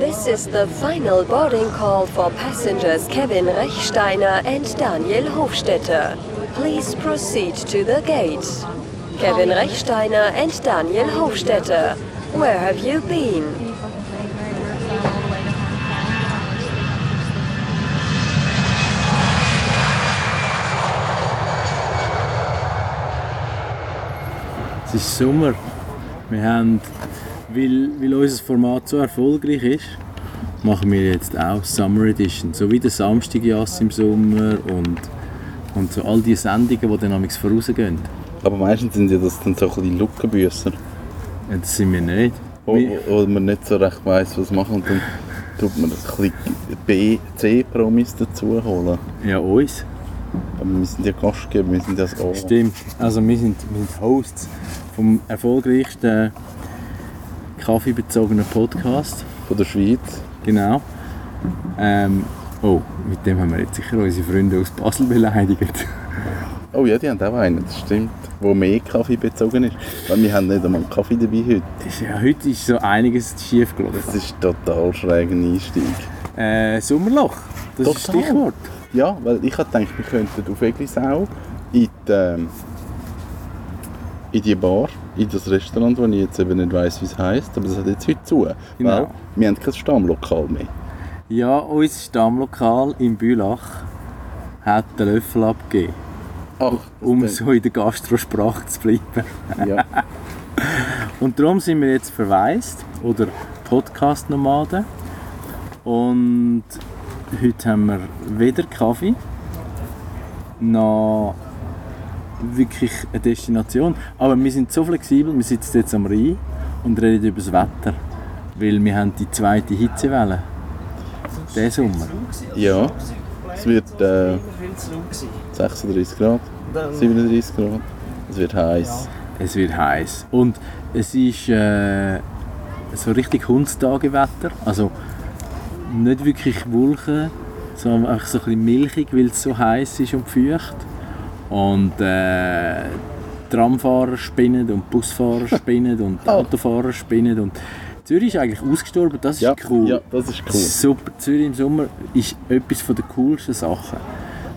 This is the final boarding call for passengers Kevin Rechsteiner and Daniel Hofstetter. Please proceed to the gate. Kevin Rechsteiner and Daniel Hofstetter, where have you been? Es ist Sommer. Wir haben, weil, weil unser Format so erfolgreich ist, machen wir jetzt auch Summer Edition. So wie der Samstagjass im Sommer und, und so all die Sendungen, die dann amigs vorausgehen. Aber meistens sind ja das dann so ein bisschen Lückenbüsser. Ja, das sind wir nicht. Wo, wo man nicht so recht weiss, was machen. Und dann tut man ein bisschen B, C-Promis dazu holen. Ja, uns. Aber wir sind ja Gastgeber, wir sind ja das O. Stimmt. Also wir sind, wir sind Hosts vom erfolgreichsten kaffeebezogenen Podcast. Von der Schweiz. Genau. Ähm, oh, mit dem haben wir jetzt sicher unsere Freunde aus Basel beleidigt. Oh ja, die haben auch einen, das stimmt. Wo mehr Kaffee bezogen ist. Weil wir haben nicht einmal Kaffee dabei heute. Ist, ja, heute ist so einiges schief gelaufen. Das ist total schräger Einstieg. Äh, Sommerloch, das ist das Total. Stichwort. Ja, weil ich habe gedacht, wir könnten auf Eglisau in die, ähm, in die Bar, in das Restaurant, wo ich jetzt eben nicht weiss, wie es heisst, aber das hat jetzt heute zu. Genau. Weil wir haben kein Stammlokal mehr. Ja, unser Stammlokal in Bülach hat den Löffel abgegeben, Ach, um so in der Gastrosprache zu bleiben. Ja. Und darum sind wir jetzt verwaist oder Podcast-Nomaden. Und heute haben wir weder Kaffee noch wirklich eine Destination. Aber wir sind so flexibel, wir sitzen jetzt am Rhein und reden über das Wetter. Weil wir haben die zweite Hitzewelle. Diesen Sommer. ja, es wird äh, 36 Grad, 37 Grad. Es wird heiß. Es wird heiß und es ist äh, so richtig Hundstagewetter. Also nicht wirklich Wolken, sondern einfach so ein bisschen milchig, weil es so heiß ist und feucht. Und äh, Tramfahrer spinnen und Busfahrer spinnen und Oh. Autofahrer spinnen und Zürich ist eigentlich ausgestorben. Das ist Ja, cool. ja, das ist cool. Super. Zürich im Sommer ist etwas von der coolsten Sachen.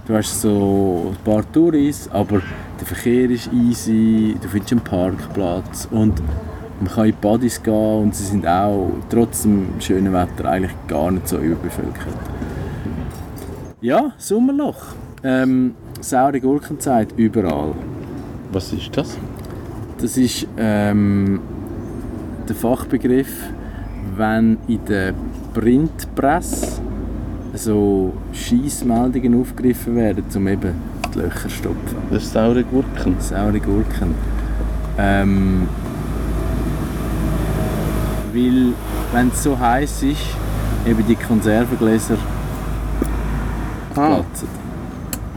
Du hast so ein paar Touris, aber der Verkehr ist easy, du findest einen Parkplatz und man kann in die Buddies gehen und sie sind auch trotz dem schönen Wetter eigentlich gar nicht so überbevölkert. Ja, Sommerloch. Ähm, saure Gurkenzeit überall. Was ist das? Das ist ähm, der Fachbegriff, wenn in der Printpresse so Scheissmeldungen aufgegriffen werden, um eben die Löcher zu stopfen. Das ist saure Gurken. Saure Gurken. Ähm, weil, wenn es so heiß ist, eben die Konservengläser Ah, platzen.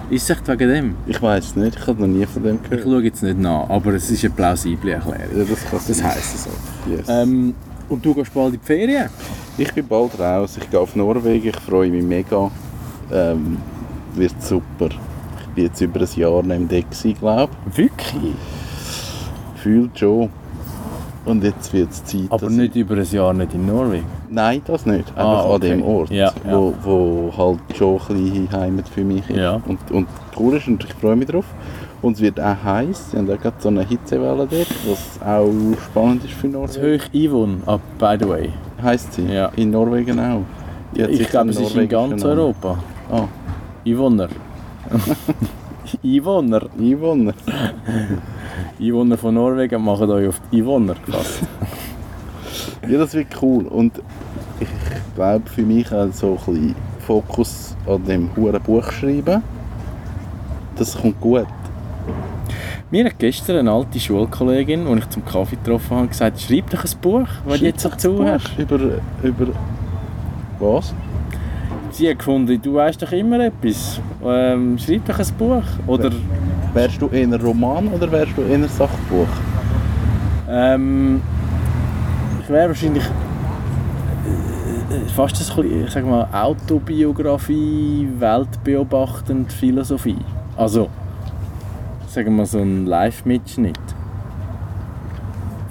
Ist es echt wegen dem? ich weiß nicht, ich habe noch nie von dem Ich gehört. schaue jetzt nicht nach, aber es ist eine plausible Erklärung. Ja, das kann Das heisst so. Yes. Ähm, und du gehst bald in die Ferien? Ich bin bald raus, ich gehe auf Norwegen, ich freue mich mega. Ähm, wird super. Ich bin jetzt über ein Jahr neben Deck, glaube Wirklich? ich. Fühlt schon. Und jetzt wird es Zeit. Aber nicht über ein Jahr nicht in Norwegen? Ich, nein, das nicht. Einfach Ah, an okay. dem Ort, Ja, Wo, wo halt schon ein bisschen Heimat für mich ist. Ja. Und, und cool ist und ich freue mich drauf. Und es wird auch heiß. Sie haben auch gerade so eine Hitzewelle dort, was auch spannend ist für Das Norwegen. Hoch Yvonne, ah, by the way. Heisst sie? Ja. In Norwegen auch. Ich glaube, es ist in ganz. Europa. Ah, Einwohner. Einwohner. Einwohner. Einwohner von Norwegen machen euch auf die Einwohner gefasst. Ja, das wird cool. Und ich glaube für mich auch so ein bisschen Fokus an dem hohen Buch schreiben. Das kommt gut. Mir hat gestern eine alte Schulkollegin, die ich zum Kaffee getroffen habe, gesagt, schreib doch ein Buch, wenn du jetzt so zuhörst. Über, über was? Sie hat gefunden, du weißt doch immer etwas. Ähm, schreib doch ein Buch. Oder Wärst du eher ein Roman oder wärst du eher ein Sachbuch? ähm, ich wäre wahrscheinlich äh, fast ein bisschen, ich sag mal, Autobiografie, weltbeobachtend Philosophie. Also, sagen wir so ein Live-Mitschnitt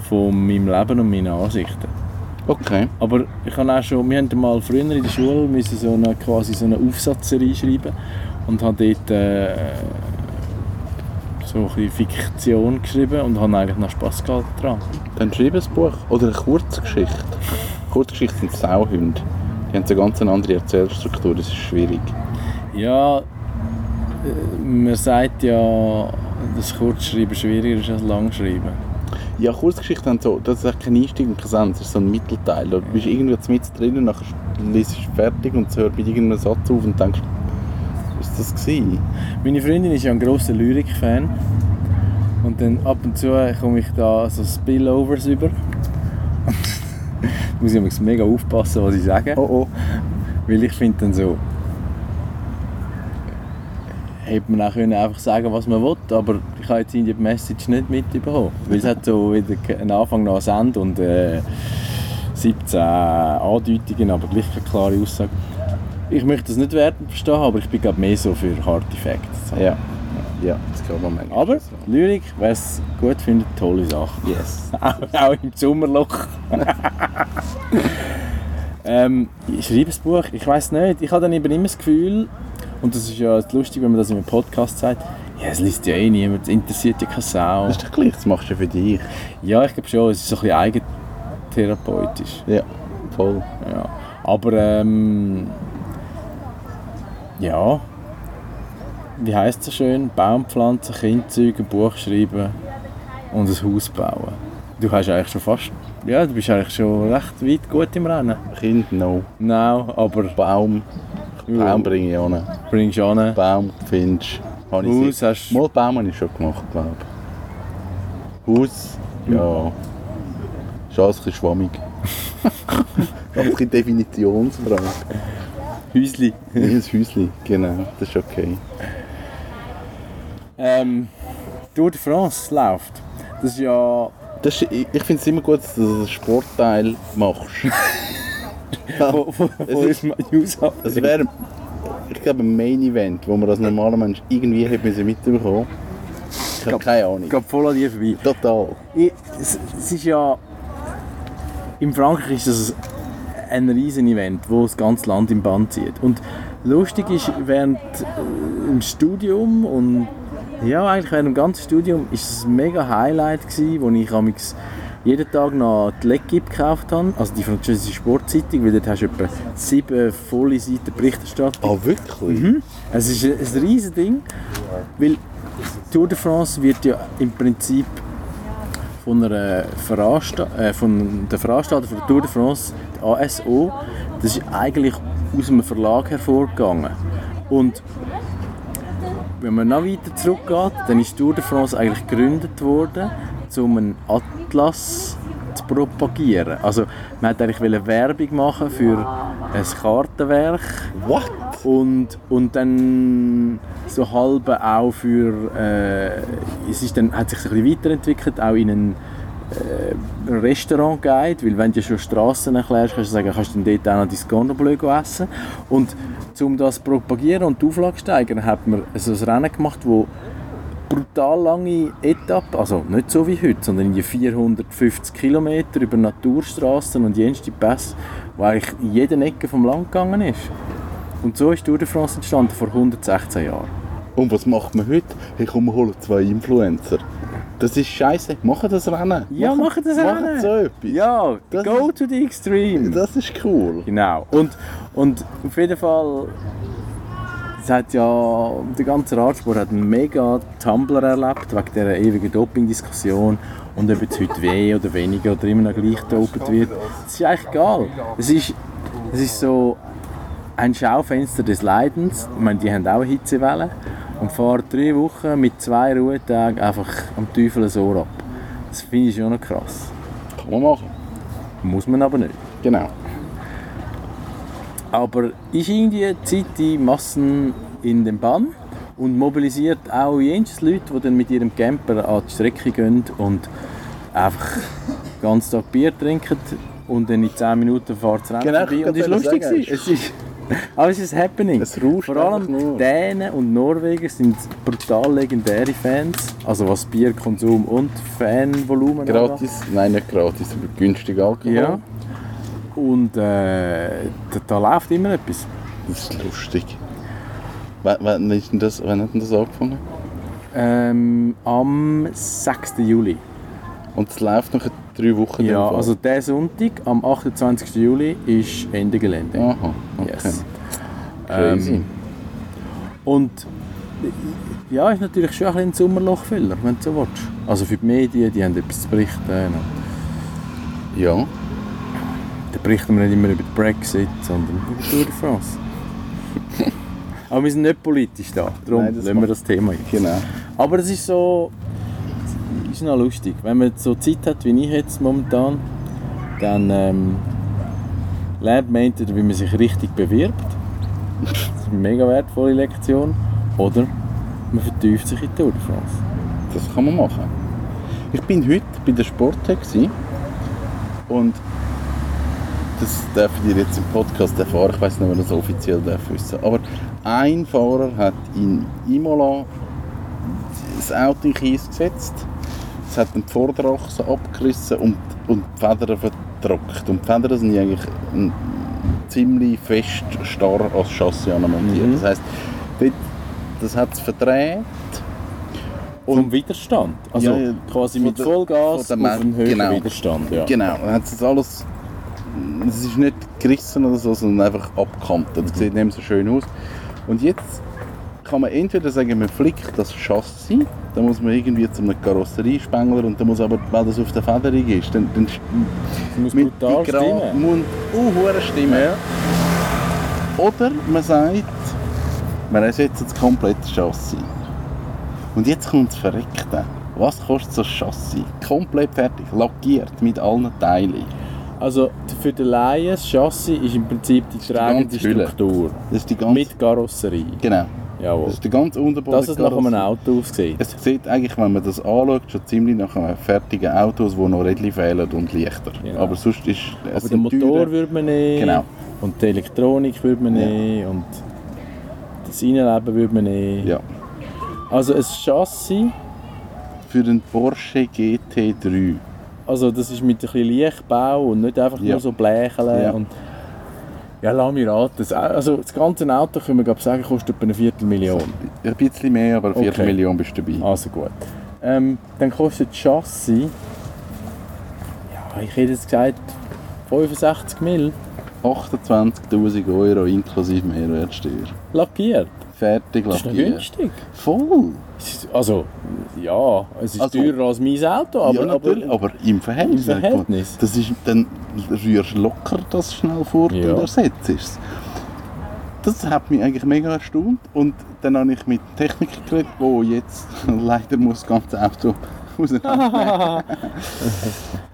von meinem Leben und meinen Ansichten. Okay. Aber ich habe auch schon, wir haben mal früher in der Schule müssen so eine, quasi so eine Aufsatzserie schreiben und habe dort äh, so ein bisschen Fiktion geschrieben und habe eigentlich noch Spass gehabt daran. Dann schreib ein Buch. Oder eine Kurzgeschichte. Kurzgeschichten sind Sauhunde. Die haben so ganz eine andere Erzählstruktur, das ist schwierig. Ja, äh, man sagt ja, dass Kurzschreiben schwieriger ist als Langschreiben. Ja, Kurzgeschichten haben so, das ist kein Einstieg und kein Ende, das ist so ein Mittelteil. Du bist irgendwie mit drin und nachher liest du fertig und hört mit irgendeinem Satz auf und denkst, was ist das gewesen? Meine Freundin ist ja ein grosser Lyrik-Fan. Und dann ab und zu komme ich da so Spillovers über. muss ich mega aufpassen, was ich sage. Oh oh. Weil ich finde dann so... Hätte man auch können einfach sagen was man will, aber ich habe jetzt in die Message nicht mitbekommen. Weil es hat so wieder einen Anfang nach Send und äh, 17 Andeutungen, aber gleich keine klare Aussage. Ich möchte das nicht werten verstehen, aber ich bin glaube mehr so für harte Facts. Ja. Ja, das kann man manchmal. Aber Lyrik, wer es gut findet, tolle Sache. Yes. auch, auch im Sommerloch. ähm, ich schreibe ein Buch, ich weiß nicht. Ich habe dann eben immer das Gefühl, und das ist ja lustig, wenn man das in einem Podcast sagt, ja, es liest ja eh niemand, es interessiert ja keine Sau. Das ist doch gleich, das machst du ja für dich. Ja, ich glaube schon, es ist so ein bisschen eigentherapeutisch. Ja, voll. Ja. Aber ähm, ja, wie heisst es so schön? Baum pflanzen, Kind zeugen, Buch schreiben und ein Haus bauen. Du hast eigentlich schon fast, ja, du bist eigentlich schon recht weit gut im Rennen. Kind, no. Nein, aber Baum. Baum bringe ich an. bringst du an. Baum findest du. Haus hast Mal Baum habe ich schon gemacht, glaube ich. Haus, ja. Ist alles ein bisschen schwammig. Ein bisschen Definitionsfrage. Häusli. Ein Häuschen, genau, das ist okay. Ähm, Tour de France läuft. Das ist ja... Das ist, ich ich finde es immer gut, dass du einen Sportteil machst. Wo, wo, wo Es ist mein? Es wäre, ich glaube, ein Main Event, wo man als normaler Mensch irgendwie hätte müssen mitbekommen Ich habe keine Ahnung. Ich gehe voll an dir vorbei. Total. Ich, es, es ist ja. In Frankreich ist das ein riesen Event, wo das ganze Land im Band zieht. Und lustig ist, während äh, im Studium und ja, eigentlich während dem ganzen Studium ist es ein mega Highlight gewesen, wo ich amigs jeden Tag noch die L'Equipe gekauft habe, also die französische Sportzeitung, weil dort hast du etwa sieben volle Seiten Berichterstattung. Ah, wirklich? Mhm. Es ist ein, ein riesiges Ding, weil Tour de France wird ja im Prinzip von, einer Veransta äh, von der Veranstalter von der Tour de France, der ASO, das ist eigentlich aus einem Verlag hervorgegangen. Und wenn man noch weiter zurückgeht, dann ist Tour de France eigentlich gegründet worden, um einen Atlas zu propagieren. Also man hat eigentlich Werbung machen für ein Kartenwerk What? und, und dann so halb auch für äh, es ist dann, hat sich ein bisschen weiterentwickelt auch in einen äh, Restaurant-Guide, weil wenn du schon Straßen erklärst, kannst du sagen, kannst du dort auch noch dein Cordon Bleu essen und um das zu propagieren und die Auflage zu steigern, hat man so ein Rennen gemacht, wo brutal lange Etappen, also nicht so wie heute, sondern die 450 Kilometer über Naturstraßen und jenste Pässe, wo eigentlich in jeder Ecke vom Land gegangen ist. Und so ist Tour de France entstanden, vor 116 Jahren. Und was macht man heute? Hey, komm, wir holen zwei Influencer. Das ist scheiße. Machen das Rennen. Ja, machen das Rennen. Machen so etwas. Ja, Das go to the extreme. Das ist cool. Genau. Und, und auf jeden Fall, es hat ja, der ganze Radsport hat einen mega Tumblr erlebt, wegen dieser ewigen Doping-Diskussion. Und ob jetzt heute weh oder weniger oder immer noch gleich dopet wird, das ist eigentlich egal. Es ist, es ist so ein Schaufenster des Leidens. Ich meine, die haben auch eine Hitzewelle und fahren drei Wochen mit zwei Ruhetagen einfach am Teufel ein Ohr ab. Das finde ich schon noch krass. Kann man machen. Muss man aber nicht. Genau. Aber ist irgendwie die Zeit die Massen in den Bann und mobilisiert auch jenes Leute, die dann mit ihrem Camper an die Strecke gehen und einfach den ganzen Tag Bier trinken und dann in 10 Minuten fahrt das Genau, vorbei. Und es ist wollte lustig sagen. Es ist, aber es ist Happening. Es Vor allem. Dänen und Norweger sind brutal legendäre Fans, also was Bierkonsum und Fanvolumen angeht. Gratis, nein nicht gratis, aber günstig Alkohol. Ja. Und äh, da, da läuft immer etwas. Das ist lustig. Wann, wann, ist das, wann hat denn das angefangen? Ähm, am 6. Juli. Und es läuft noch drei Wochen? Ja, also der Sonntag, am 28. Juli, ist Ende Gelände. Aha, okay. Yes. Crazy. Ähm, und ja, ist natürlich schon ein bisschen ein Sommerlochfiller, wenn du so willst. Also für die Medien, die haben etwas zu berichten. Und ja. Berichten wir nicht immer über den Brexit, sondern über die Tour de France. Aber wir sind nicht politisch da, darum Nein, lassen wir das Thema jetzt. Genau. Aber es ist so, ist noch lustig. Wenn man so Zeit hat wie ich jetzt momentan, dann ähm, lernt man entweder, wie man sich richtig bewirbt. Das ist eine mega wertvolle Lektion. Oder man vertieft sich in die Tour de France. Das kann man machen. Ich bin heute bei der gewesen und das dürfen ihr jetzt im Podcast erfahren. Ich weiß nicht, ob ihr das offiziell darf wissen. Aber ein Fahrer hat in Imola das Auto in Kies gesetzt. Es hat den Vorderachse abgerissen und, und die Federn vertrockt. Und die Federn sind eigentlich ein, ziemlich fest starr als Chassis montiert. Mhm. Das heisst, dort, das hat es verdreht. Vom Widerstand. Also Ja, quasi mit Vollgas von der auf einen Ma- höheren genau. Widerstand. Ja. Genau, dann hat es alles. Es ist nicht gerissen oder so, sondern einfach abgekantet. Das sieht nicht so schön aus. Und jetzt kann man entweder sagen, man flickt das Chassis, dann muss man irgendwie zu einem Karosseriespengler und dann muss aber, weil das auf der Federung ist, dann, dann muss brutal Gra- stimmen. Muss uh, stimmen. Oder man sagt, wir ersetzen das komplette Chassis. Und jetzt kommt das Verreckte. Was kostet so ein Chassis? Komplett fertig, lackiert mit allen Teilen. Also für den Laien, das Chassis ist im Prinzip die tragende. Struktur. Das ist die ganze, Mit Karosserie. genau. Jawohl. Das ist der ganze Unterboden. Dass es nach einem Auto aussieht. Es sieht eigentlich, wenn man das anschaut, schon ziemlich nach einem fertigen Auto, wo noch Rädchen fehlen und Lichter. Genau. Aber sonst ist es Aber den Motor teure- würde man nehmen. Genau. Und die Elektronik würde man Ja. nehmen. Und das Innenleben würde man nehmen. Ja. Also ein Chassis, Für den Porsche GT3. Also das ist mit ein bisschen Lichtbau und nicht einfach Ja. nur so Blecheln. Ja. Und ja, lass mich raten. Das, also das ganze Auto, können wir glaub, sagen, kostet etwa eine Viertelmillion. Ein bisschen mehr, aber 4 Okay. Millionen bist du dabei. Also gut. Ähm, dann kostet das Chassis, ja, ich hätte jetzt gesagt, 65 Mil. 28'000 Euro inklusive Mehrwertsteuer. Lackiert. Fertig Das ist lackiert. günstig. Voll! Also, ja, es ist Also- teurer als mein Auto, aber, ja, natürlich, aber im Verhältnis. im Verhältnis. Das ist, dann rührst du locker das schnell fort Ja. und ersetzt es. Das hat mich eigentlich mega erstaunt. Und dann habe ich mit dem Techniker geredet, der jetzt leider muss das ganze Auto auseinandernehmen.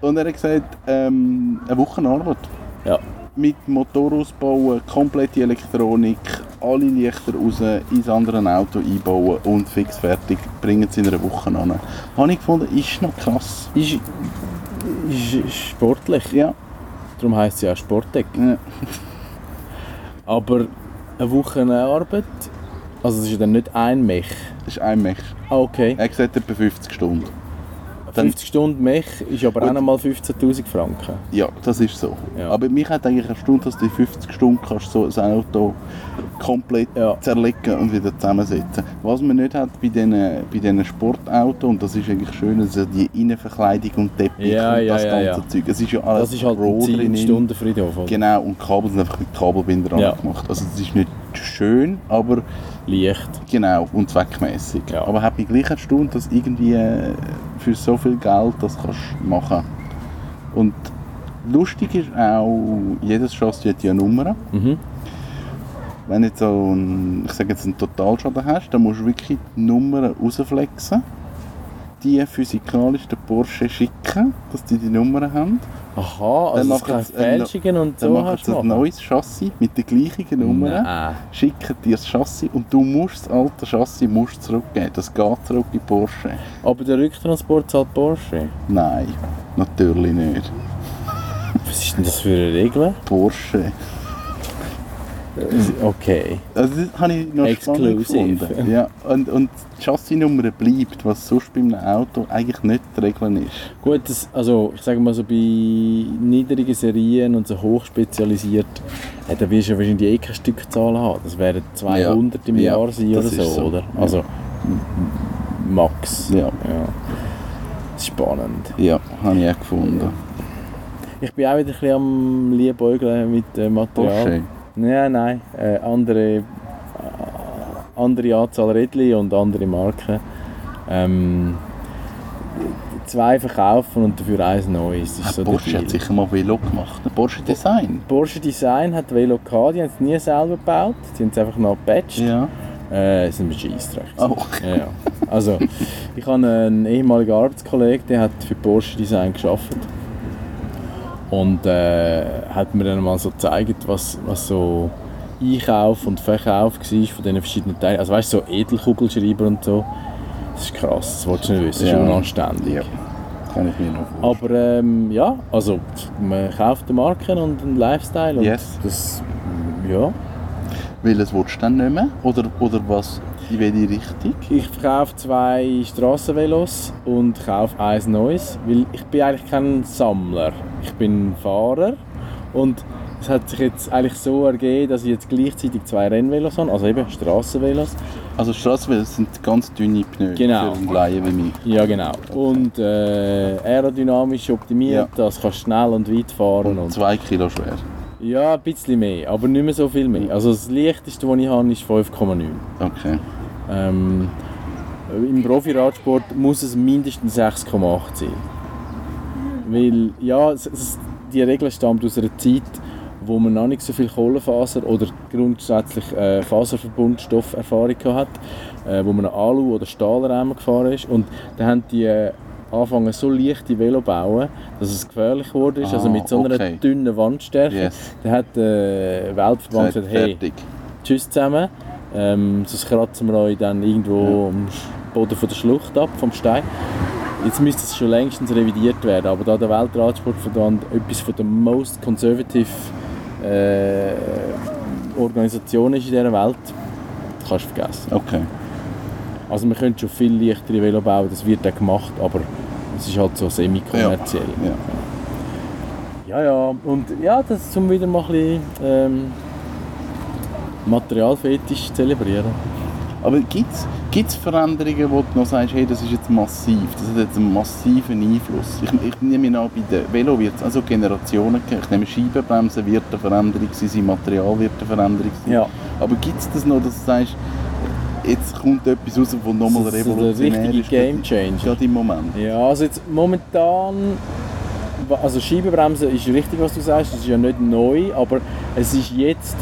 und er hat gesagt, ähm, eine Woche Arbeit. ja, mit Motor ausbauen, komplette Elektronik, alle Lichter raus, ins andere Auto einbauen und fix fertig, bringen es in einer Woche an. Habe ich gefunden, ist noch krass. ist, ist, ist sportlich. Ja, Darum heisst es ja auch Sportdeck. ja. Aber eine Woche Arbeit, also es ist dann nicht ein Mech. das ist ein Mech. Ah, okay. Er gesagt, etwa 50 Stunden. Dann- 50 Stunden Mech ist aber auch Und- noch mal 15'000 Franken. Ja, das ist so. Ja. Aber mich hat eigentlich erstaunt, dass du in 50 Stunden kannst so ein Auto komplett Ja. zerlegen und wieder zusammensetzen. Was man nicht hat bei diesen, bei diesen Sportautos, und das ist eigentlich schön, ist ja die Innenverkleidung und Teppich Ja, und ja, das ganze. Zeug. Es ist ja alles Das ist halt ein. Stundenfriedhof. oder? Genau, und Kabel sind einfach mit Kabelbinder Ja. gemacht. Also es ist nicht schön, aber Leicht. genau und zweckmäßig. Aber hat mich gleich erstaunt, dass irgendwie äh, für so viel Geld das kannst machen. Und lustig ist auch, jedes Chassis hat ja eine Nummer. Mhm. Wenn du jetzt so einen, ich sage jetzt einen Totalschaden hast, dann musst du wirklich die Nummern rausflexen, die physikalisch den Porsche schicken, dass die die Nummern haben. Aha, also Dann machen sie Fälschungen und Dann so machen hast du ein neues Chassis mit den gleichen Nummern. Nein. schicken dir das Chassis und du musst das alte Chassis musst zurückgeben. Das geht zurück in Porsche. Aber der Rücktransport zahlt Porsche. Nein, natürlich nicht. Was ist denn das für eine Regel? Porsche. Okay. Also das habe ich noch spannend Exclusive. gefunden. Ja, und, und die Chassisnummer bleibt, was sonst bei einem Auto eigentlich nicht die Regel ist. Gut, das, also ich sage mal so bei niedrigen Serien und so hochspezialisiert, äh, da wirst du ja wahrscheinlich eh keine Stückzahlen haben. Das wären 200 im Ja, Jahr sein das oder so, so. oder? Ja. Also m- max. Ja. ja. Spannend. Ja, habe ich auch gefunden. Ich bin auch wieder ein bisschen am Liebäugeln mit äh, Material. Porsche. Nein, nein. Äh, andere, äh, andere Anzahl Rädchen und andere Marken. Ähm, zwei verkaufen und dafür eins neues. Das ist so der Porsche hat sicher mal Velo gemacht. Ein Porsche Design. Porsche Design hat Velo gehabt, die haben es nie selber gebaut, sie haben es einfach noch gepatcht. Ja. Äh, es sind ein Scheissdreck. Oh. Ja, ja. Also, ich habe einen ehemaligen Arbeitskollegen, der hat für Porsche Design geschafft und äh, hat mir dann mal so gezeigt, was, was so Einkauf und Verkauf war von diesen verschiedenen Teilen. Also weißt du, so Edelkugelschreiber und so. Das ist krass, das wolltest du nicht wissen, das ist Ja. unanständig. Ja. Kann ich mir noch vorstellen. Aber ähm, ja, also man kauft eine Marke und einen Lifestyle und Yes. das, ja. Welches willst du dann nicht mehr? Oder, oder was? In welche Richtung? Ich verkaufe zwei Strassenvelos und kaufe eins neues, weil ich bin eigentlich kein Sammler. Ich bin Fahrer und es hat sich jetzt eigentlich so ergeben, dass ich jetzt gleichzeitig zwei Rennvelos habe, also eben Strassenvelos. Also Straßenvelos sind ganz dünne Pneu Genau. für einen Laien wie mich. Ja genau. Und äh, aerodynamisch optimiert, Ja. das kannst schnell und weit fahren Und und zwei Kilo schwer. Ja, ein bisschen mehr, aber nicht mehr so viel mehr. Also das leichteste, was ich habe, ist 5,9. Okay. Ähm, Im Profi-Radsport muss es mindestens 6,8 sein. Weil, ja, es, es, die Regel stammt aus einer Zeit, wo man noch nicht so viel Kohlenfaser oder grundsätzlich äh, Faserverbundstofferfahrung hat, äh, wo man einen Alu- oder Stahlrahmen gefahren ist. Und dann haben die äh, angefangen, so leichte Velo zu bauen, dass es gefährlich geworden ist. also Ah, mit so einer okay. dünnen Wandstärke. Yes. Dann hat der Weltverband gesagt, hey, fertig. Tschüss zusammen. Ähm, sonst kratzen wir euch dann irgendwo am Boden von der Schlucht ab, vom Stein. Jetzt müsste es schon längstens revidiert werden, aber da der Weltradsportverband etwas von der most conservative äh, Organisation ist in dieser Welt, kannst du vergessen. Okay. Also wir können schon viel leichtere Velo bauen, das wird auch gemacht, aber es ist halt so semi-kommerziell. Ja. Ja, ja, und ja, das zum wieder mal ein bisschen ähm, Materialfetisch zelebrieren. Aber gibt es Veränderungen, wo du noch sagst, hey, das ist jetzt massiv, das hat jetzt einen massiven Einfluss? Ich, ich nehme an, bei den Velo wird es also Generationen. Ich nehme Scheibenbremsen wird eine Veränderung sein, sein Material wird eine Veränderung sein. Ja. Aber gibt es das noch, dass du sagst, jetzt kommt etwas raus, das nochmal Das ist revolutionär ist? Game Changer. Gerade im Moment. Ja, also jetzt momentan, also Scheibenbremsen ist richtig, was du sagst, das ist ja nicht neu, aber es ist jetzt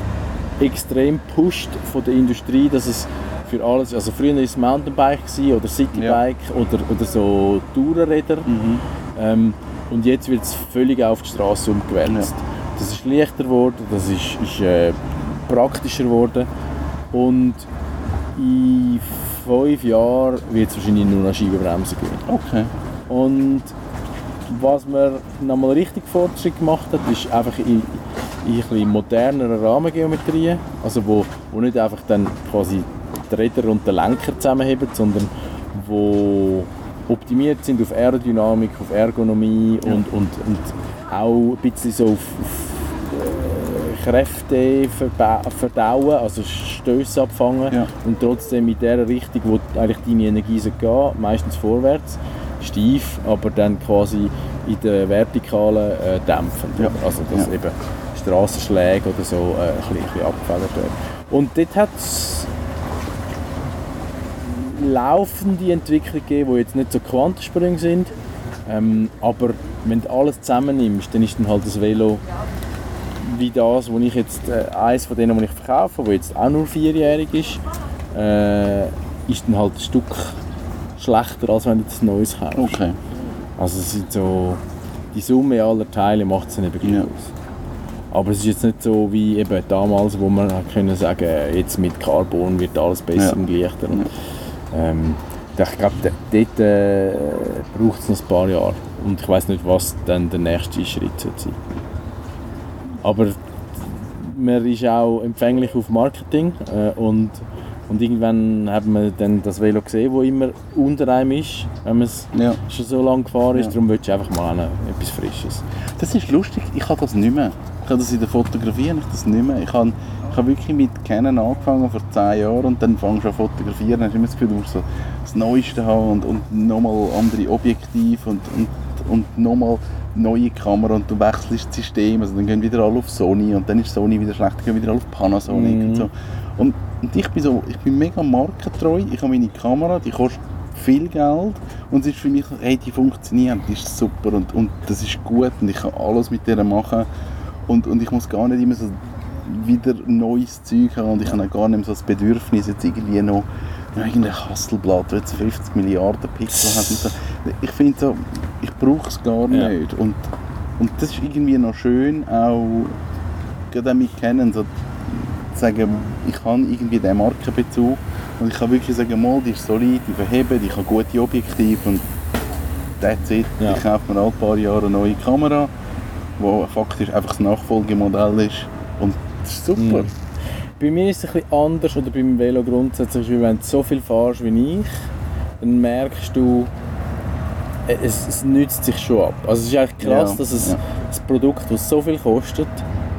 extrem gepusht von der Industrie, dass es für alles, also früher war es Mountainbike gewesen, oder Citybike oder, oder so Tourenräder Mhm. ähm, und jetzt wird es völlig auf die Straße umgewälzt. Das ist leichter geworden, das ist, ist äh, praktischer geworden und in fünf Jahren wird es wahrscheinlich nur noch Scheibenbremsen geben. Okay. Und was man nochmal richtig Fortschritt gemacht hat, ist einfach in, in ein bisschen moderneren Rahmengeometrien, also wo, wo nicht einfach dann quasi die Räder und den Lenker zusammenheben, sondern wo optimiert sind auf Aerodynamik, auf Ergonomie und, und, und auch ein bisschen so auf, auf Kräfte verdauen, also Stöße abfangen Ja. und trotzdem in der Richtung, wo eigentlich deine Energie geht, meistens vorwärts, steif, aber dann quasi in der Vertikalen äh, dämpfend. Ja. Also dass Ja. eben Strassenschläge oder so äh, ein, bisschen, bisschen abgefedert werden. Und dort hat es laufende Entwicklungen gegeben, die jetzt nicht so Quantensprünge sind, ähm, aber wenn du alles zusammennimmst, dann ist dann halt das Velo wie das, wo ich jetzt, äh, eins von denen, die ich verkaufe, wo jetzt auch nur vierjährig ist, äh, ist dann halt ein Stück schlechter, als wenn du das Neues kaufst. Okay. Also es sind so, die Summe aller Teile macht es dann eben Ja. aus. Aber es ist jetzt nicht so wie eben damals, wo man können sagen, jetzt mit Carbon wird alles besser Ja. und leichter. Und, ähm, ich glaube, dort äh, braucht es noch ein paar Jahre. Und ich weiß nicht, was dann der nächste Schritt wird sein. Aber man ist auch empfänglich auf Marketing äh, und, und irgendwann hat man dann das Velo gesehen, das immer unter einem ist, wenn man es Ja. schon so lange gefahren ist. Ja. Darum willst du einfach mal etwas Frisches. Das ist lustig, ich habe das nicht mehr. Ich habe das in der Fotografie ich das nicht mehr. Ich habe, ich habe wirklich mit Canon angefangen vor 10 Jahren und dann fangst du an fotografieren. Dann hast du immer das Gefühl, du musst so das Neueste haben und, und nochmal andere Objektive und, und, und nochmal neue Kamera und du wechselst das System. Also dann gehen wieder alle auf Sony und dann ist Sony wieder schlecht, dann gehen wieder alle auf Panasonic Mhm. und so. Und, und ich bin so, ich bin mega markentreu. Ich habe meine Kamera, die kostet viel Geld und es ist für mich, hey, die funktioniert, die ist super und, und das ist gut und ich kann alles mit der machen und, und ich muss gar nicht immer so wieder neues Zeug haben und ich habe auch gar nicht mehr so das Bedürfnis, jetzt irgendwie noch ja, irgendein Hasselblatt, das jetzt 50 Milliarden Pixel hat und so. Ich finde so, ich brauche es gar Ja. nicht und, und das ist irgendwie noch schön, auch gerade mit Canon, so sagen, ich habe irgendwie den Markenbezug und ich kann wirklich sagen, mal, die ist solid, die verheben, die hat gute Objektive und that's it. Ja. Ich kaufe mir alle paar Jahre eine neue Kamera, die faktisch einfach das Nachfolgemodell ist und das ist super. Mhm. Bei mir ist es ein bisschen anders oder beim Velo grundsätzlich, weil wenn du so viel fährst wie ich, dann merkst du, es, es nützt sich schon ab. Also es ist eigentlich krass, Ja, dass es ja. das Produkt, das so viel kostet,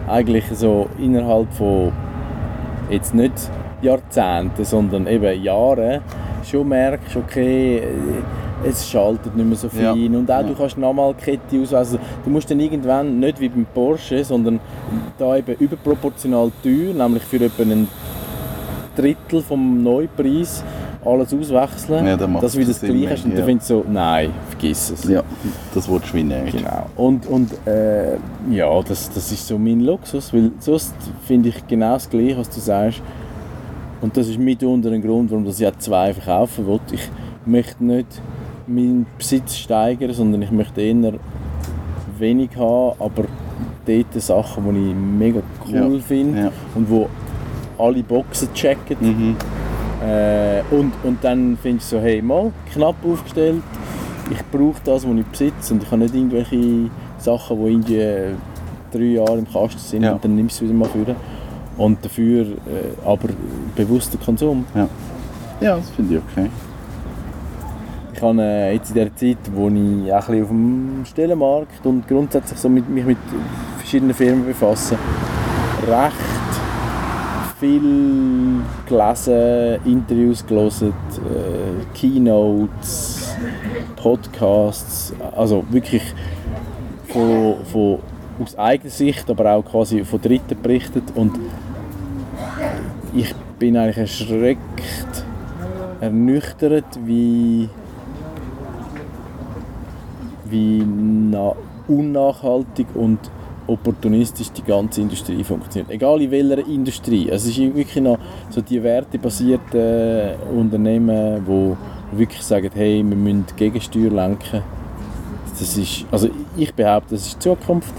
eigentlich so innerhalb von jetzt nicht Jahrzehnten, sondern eben Jahre, schon merkst, okay, äh, es schaltet nicht mehr so Ja, fein und auch ja. du kannst nochmal Kette aus, also du musst dann irgendwann nicht wie beim Porsche, sondern da eben überproportional teuer, nämlich für etwa ein Drittel vom Neupreis alles auswechseln, Ja, dass du wieder das Gleiche hast und mehr, dann ja. findest du so, nein, vergiss es. Ja, das willst du wie nicht. Genau. Und, und äh, ja, das, das ist so mein Luxus, weil sonst finde ich genau das Gleiche, was du sagst. Und das ist mitunter ein Grund, warum ich ja zwei verkaufen will. Ich möchte nicht meinen Besitz steigern, sondern ich möchte eher wenig haben, aber dort Sachen, die ich mega cool Ja, finde ja. und wo alle Boxen checken. Mhm. Äh, und, und dann finde ich so, hey, mal, knapp aufgestellt, ich brauche das, was ich besitze und ich habe nicht irgendwelche Sachen, die irgendwie drei Jahre im Kasten sind Ja. und dann nimmst du es wieder mal vor. Und dafür äh, aber bewusster Konsum. Ja, das finde ich okay. Ich habe äh, jetzt in der Zeit, wo ich auch ein auf dem Stellenmarkt und grundsätzlich so mit, mich mit verschiedenen Firmen befasse, recht viel gelesen, Interviews gelesen, äh, Keynotes, Podcasts, also wirklich von, von, aus eigener Sicht, aber auch quasi von Dritten berichtet. Und ich bin eigentlich erschreckt ernüchtert, wie, wie na, unnachhaltig und opportunistisch die ganze Industrie funktioniert. Egal in welcher Industrie. Es ist wirklich noch so die wertebasierten Unternehmen, wo wirklich sagen, hey, wir müssen Gegensteuer lenken. Das ist, also ich behaupte, das ist die Zukunft.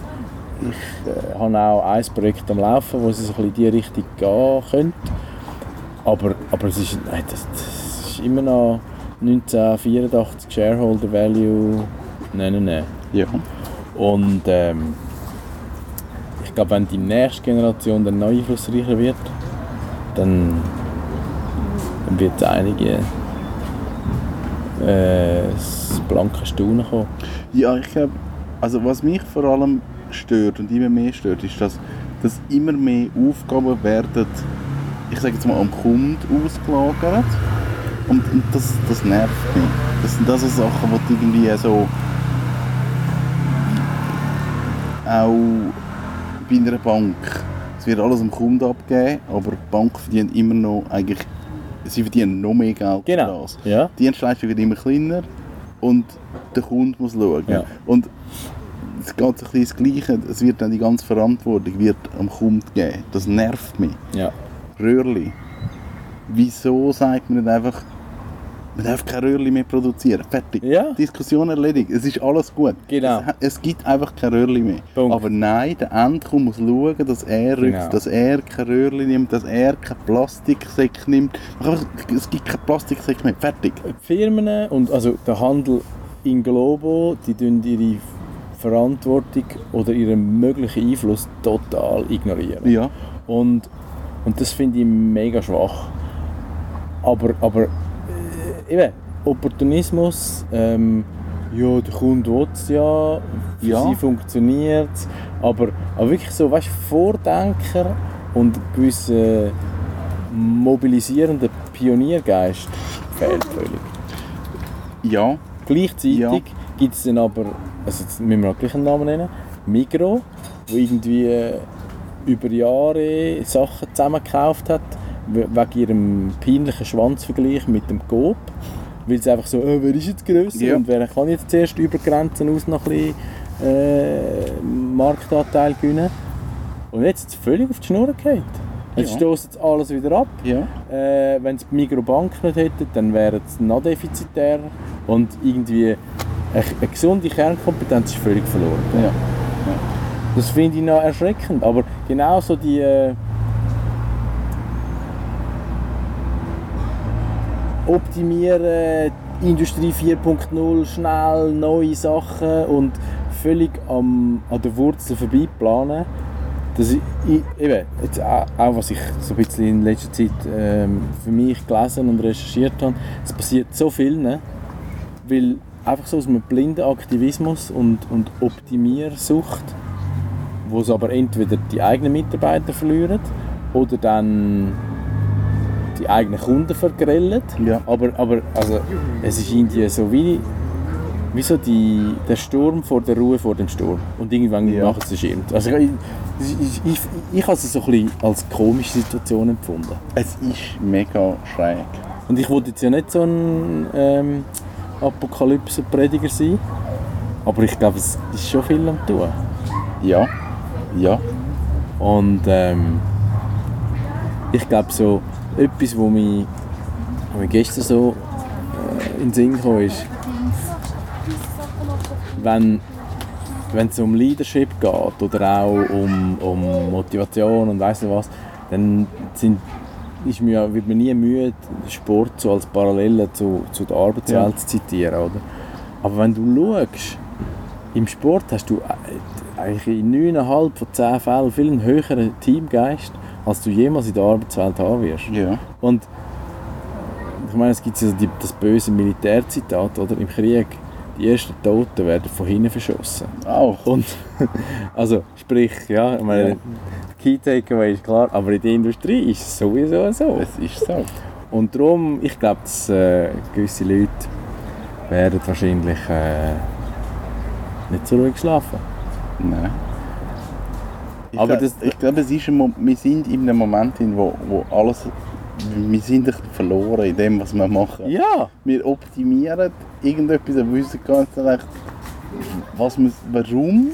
Ich äh, habe auch ein Projekt am Laufen, wo es ein bisschen in diese Richtung gehen könnte. Aber, aber es ist, nein, das, das ist immer noch 1984 Shareholder Value. Nein, nein, nein. Ja. Und ähm, ich glaube, wenn die nächste Generation dann noch einflussreicher wird, dann, dann wird es einige äh, das blanke Staunen kommen. Ja, ich glaube, also was mich vor allem stört und immer mehr stört, ist, dass, dass immer mehr Aufgaben werden, ich sage jetzt mal, am Kunden ausgelagert. Und, und das, das nervt mich. Das sind also Sachen, die irgendwie so auch bei einer Bank, es wird alles am Kunden abgegeben, aber die Bank verdient immer noch eigentlich, sie verdienen noch mehr Geld Genau. das. Ja. Die Dienstleistung wird immer kleiner und der Kunde muss schauen. Ja. Und es geht so ein bisschen das Gleiche, es wird dann die ganze Verantwortung wird am Kunden geben. Das nervt mich. Ja. Röhrli. Wieso sagt man nicht einfach, man darf kein Röhrli mehr produzieren? Fertig. Ja. Diskussion erledigt. Es ist alles gut. Genau. Es, es gibt einfach kein Röhrli mehr. Punkt. Aber nein, der Endkunde muss schauen, dass er rückt, Genau. dass er kein Röhrli nimmt, dass er kein Plastiksäck nimmt. Es gibt kein Plastiksäck mehr. Fertig. Die Firmen und also der Handel in Globo, die tun ihre Verantwortung oder ihren möglichen Einfluss total ignorieren. Ja. Und, und das finde ich mega schwach. Aber, aber eben, Opportunismus, ähm, ja, der Kunde will es ja, für Ja. sie funktioniert es, aber, aber wirklich so, weißt Vordenker und ein gewisser mobilisierender Pioniergeist fehlt völlig. Ja. Gleichzeitig Ja. gibt es dann aber, also jetzt müssen wir auch gleich einen Namen nennen, Migro, wo irgendwie über Jahre Sachen zusammengekauft hat, wegen ihrem peinlichen Schwanzvergleich mit dem Coop. Weil sie einfach so, äh, wer ist jetzt grösser Ja. und wer kann jetzt zuerst über Grenzen aus noch ein bisschen äh, Marktanteil gewinnen. Und jetzt ist es völlig auf die Schnur gefallen. Jetzt Ja. stoßen sie alles wieder ab. Ja. Äh, wenn sie die Migros-Bank nicht hätten, dann wären sie noch defizitär. Und irgendwie eine, eine gesunde Kernkompetenz ist völlig verloren. Ja. Das finde ich noch erschreckend. Aber genauso die. Optimieren, Industrie 4.0, schnell neue Sachen und völlig am, an der Wurzel vorbei planen. Das ich, eben, jetzt auch was ich so ein bisschen in letzter Zeit ähm, für mich gelesen und recherchiert habe, es passiert so viel, ne? weil einfach so aus einem blinden Aktivismus und, und Optimiersucht, wo es aber entweder die eigenen Mitarbeiter verlieren oder dann die eigenen Kunden vergrellen. Ja. Aber, aber also, es ist irgendwie so wie, wie so die, der Sturm vor der Ruhe vor dem Sturm. Und irgendwann Ja. machen sie es irgend. Also ich, ich, ich, ich habe es so ein bisschen als komische Situation empfunden. Es ist mega schräg. Und ich wollte jetzt ja nicht so ein ähm, Apokalypse-Prediger sein, aber ich glaube, es ist schon viel am tun. Ja. Ja. Und ähm, ich glaube so, etwas, mich, wo mich gestern so äh, in den Sinn kam, ist, wenn, wenn es um Leadership geht oder auch um, um Motivation und weiss nicht was, dann sind, ist mir, wird man nie müde, Sport so als Parallele zu, zu der Arbeitswelt Ja. zu zitieren. Oder? Aber wenn du schaust, im Sport hast du äh, eigentlich in 9,5 von 10 Fällen viel einen höheren Teamgeist, als du jemals in der Arbeitswelt haben wirst. Ja. Und ich meine, es gibt ja die, das böse Militärzitat, oder? Im Krieg, die ersten Toten werden von hinten verschossen. Auch. Und, also, sprich, ja, ich meine, Ja. Key Takeaway ist klar, aber in der Industrie ist es sowieso so. Es ist so. Und darum, ich glaube, dass äh, gewisse Leute werden wahrscheinlich äh, nicht so ruhig schlafen. Nein. Ich Aber das- ich glaube, es ist ein wir sind in einem Moment, in wo, wo alles. Wir sind verloren in dem, was wir machen. Ja! Wir optimieren irgendetwas und wissen gar nicht recht, was wir, warum.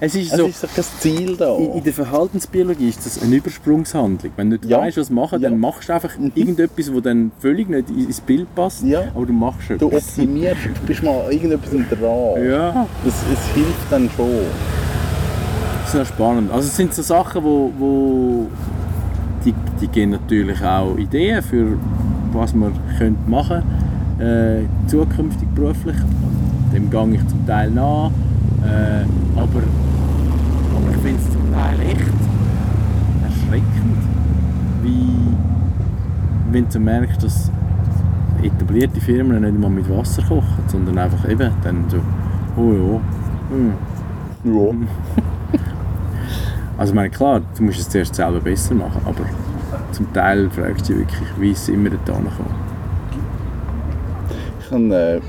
Es ist Es so, ist so kein Ziel da. in, in der Verhaltensbiologie ist das eine Übersprungshandlung. Wenn du nicht Ja. weißt, was machen, Ja. dann machst du einfach Mhm. irgendetwas, das dann völlig nicht ins Bild passt, Ja. aber du machst Du etwas. optimierst, du bist mal irgendetwas dran. Ja, Es, es hilft dann schon. Ist noch spannend. Also es sind so Sachen, wo, wo die, die geben natürlich auch Ideen für was man könnte machen äh, zukünftig beruflich. Dem gehe ich zum Teil nach. Äh, aber, aber ich finde es zum Teil echt erschreckend, wie wenn du merkst, dass etablierte Firmen nicht mal mit Wasser kochen, sondern einfach eben dann so, oh ja, hm. Ja. Also ich meine, klar, du musst es zuerst selber besser machen, aber zum Teil fragst du dich wirklich, wie sind wir da gekommen? Ich habe äh,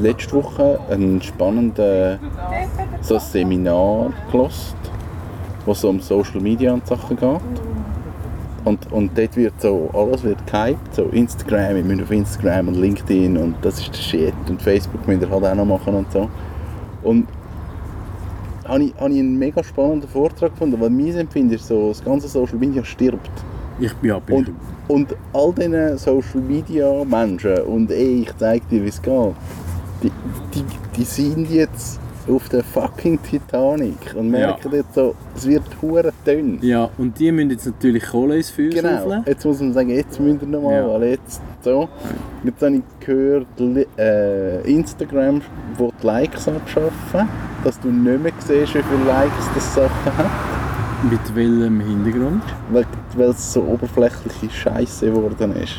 letzte Woche ein spannendes so Seminar gelost, wo es um Social Media und Sachen geht. Und, und dort wird so, alles wird gehypt, so Instagram, wir müssen auf Instagram und LinkedIn und das ist der Shit und Facebook müssen wir halt auch noch machen und so. Und habe ich, habe ich einen mega spannenden Vortrag gefunden, weil mein Empfinden ist so, das ganze Social Media stirbt. Ich ja, bin Und, und all diese Social Media Menschen und ey, ich zeig dir, wie es geht, die, die, die sind jetzt auf der fucking Titanic und merken jetzt so, es wird hure dünn. Ja, und die müssen jetzt natürlich Kohle ins Feuer Genau, schaufeln. jetzt muss man sagen, jetzt müsst ihr nochmal, Ja. weil jetzt so. Jetzt habe ich gehört, äh, Instagram will die Likes abschaffen, dass du nicht mehr siehst, wie viele Likes das Sachen hat, Mit welchem Hintergrund? weil, weil es so oberflächliche Scheiße geworden ist.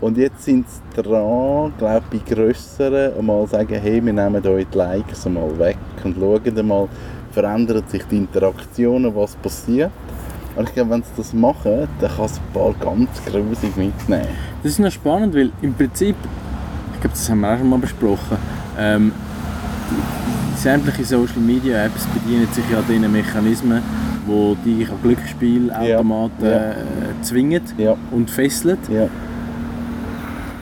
Und jetzt sind sie dran, glaube ich, bei grösseren, mal sagen, hey, wir nehmen euch die Likes mal weg und schauen mal, verändern sich die Interaktionen, was passiert. Und ich glaube, wenn sie das machen, dann kann es ein paar ganz grusig mitnehmen. Das ist noch spannend, weil im Prinzip, ich glaube, das haben wir auch schon mal besprochen, ähm, die, sämtliche Social Media Apps bedienen sich ja diesen Mechanismen, wo die an Glücksspielautomaten Ja, ja. äh, zwingen Ja, und fesseln. ja,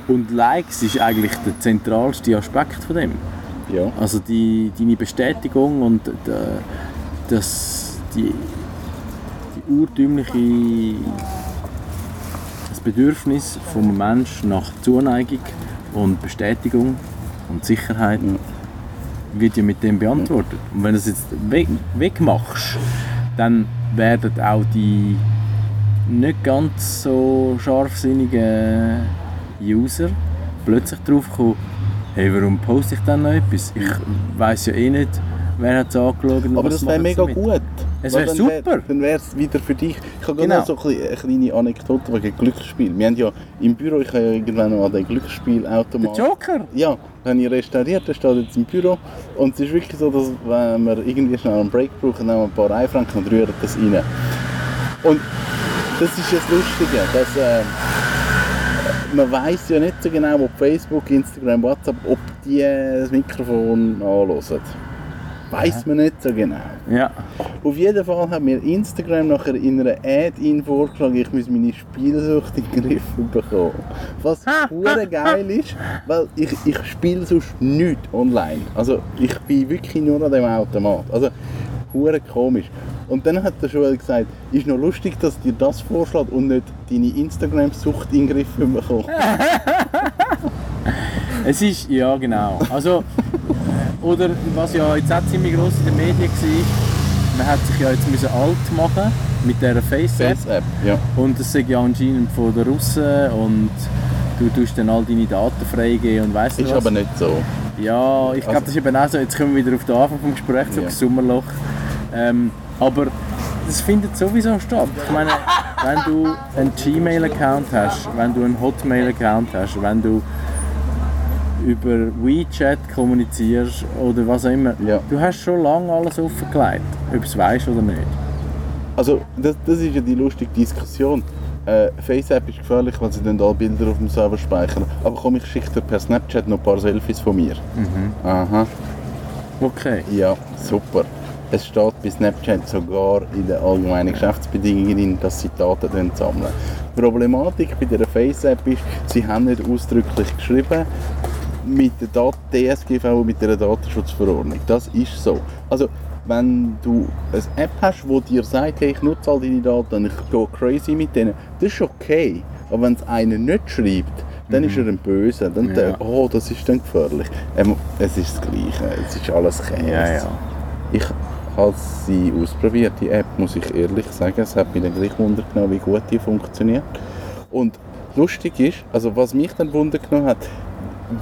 Und Likes ist eigentlich der zentralste Aspekt von dem. ja. Also die, deine Bestätigung und äh, das, die, die urtümliche das Bedürfnis vom Menschen nach Zuneigung und Bestätigung und Sicherheit wird ja mit dem beantwortet. Und wenn du es jetzt weg, wegmachst, dann werden auch die nicht ganz so scharfsinnigen User plötzlich drauf kommen, hey, warum poste ich dann noch etwas? Ich weiß ja eh nicht, wer hat es angeschaut und Aber das wäre mega damit. gut. Es wäre wär- super. Dann wäre es wieder für dich. Ich habe Genau. so eine kleine Anekdote wegen Glücksspiel. Wir haben ja im Büro, ich habe ja irgendwann mal den Der Glücksspielautomat. Joker? Ja, den habe ich restauriert, der steht jetzt im Büro. Und es ist wirklich so, dass wenn wir irgendwie schnell einen Break brauchen, nehmen wir ein paar Einfranken und rühren das rein. Und das ist das Lustige, dass äh, man weiß ja nicht so genau, ob Facebook, Instagram, WhatsApp, ob die das Mikrofon anhören. Weiß man nicht so genau. Ja. Auf jeden Fall hat mir Instagram nachher in einer Ad-In vorgeschlagen, ich muss meine Spielsucht in den Griff bekommen. Was hure geil ist, weil ich, ich spiele sonst nichts online. Also ich bin wirklich nur an dem Automat. Also hure komisch. Und dann hat der Joel gesagt, ist noch lustig, dass dir das vorschlägt und nicht deine Instagram-Sucht in den Griff bekommen. Es ist, ja genau. Also, oder was ja jetzt auch ziemlich gross in den Medien war, man hat sich ja jetzt müssen alt machen mit dieser Face-App. Face-App, ja. Und das ist ja anscheinend von den Russen und du tust dann all deine Daten freigeben und weißt du Ist was. aber nicht so. Ja, ich glaube, Also- das ist eben auch so, jetzt kommen wir wieder auf den Anfang des Gesprächs, so Ja. das Sommerloch. Ähm, aber das findet sowieso statt. Ich meine, wenn du einen Gmail-Account hast, wenn du einen Hotmail-Account hast, wenn du über WeChat kommunizierst oder was auch immer, Ja. du hast schon lange alles offengelegt, ob du es weißt oder nicht. Also, das, das ist ja die lustige Diskussion. Äh, FaceApp ist gefährlich, weil sie dann alle Bilder auf dem Server speichern. Aber komm, ich schicke dir per Snapchat noch ein paar Selfies von mir. Aha, Okay. ja, super. Es steht bei Snapchat sogar in den allgemeinen Geschäftsbedingungen, dass sie Daten dann sammeln. Die Problematik bei dieser FaceApp ist, sie haben nicht ausdrücklich geschrieben, mit der Dat DSGVO, mit der Datenschutzverordnung. Das ist so. Also, wenn du eine App hast, die dir sagt, hey, ich nutze all deine Daten und ich gehe crazy mit denen, das ist okay. Aber wenn es einer nicht schreibt, dann ist er ein Böse. Dann Ja. denkt, oh, das ist dann gefährlich. Ähm, es ist das Gleiche. Es ist alles Käse. Ja, ja. Ich habe sie ausprobiert, die App, muss ich ehrlich sagen. Es hat mich dann gleich Wunder genommen, wie gut die funktioniert. Und lustig ist, also was mich dann Wunder genommen hat,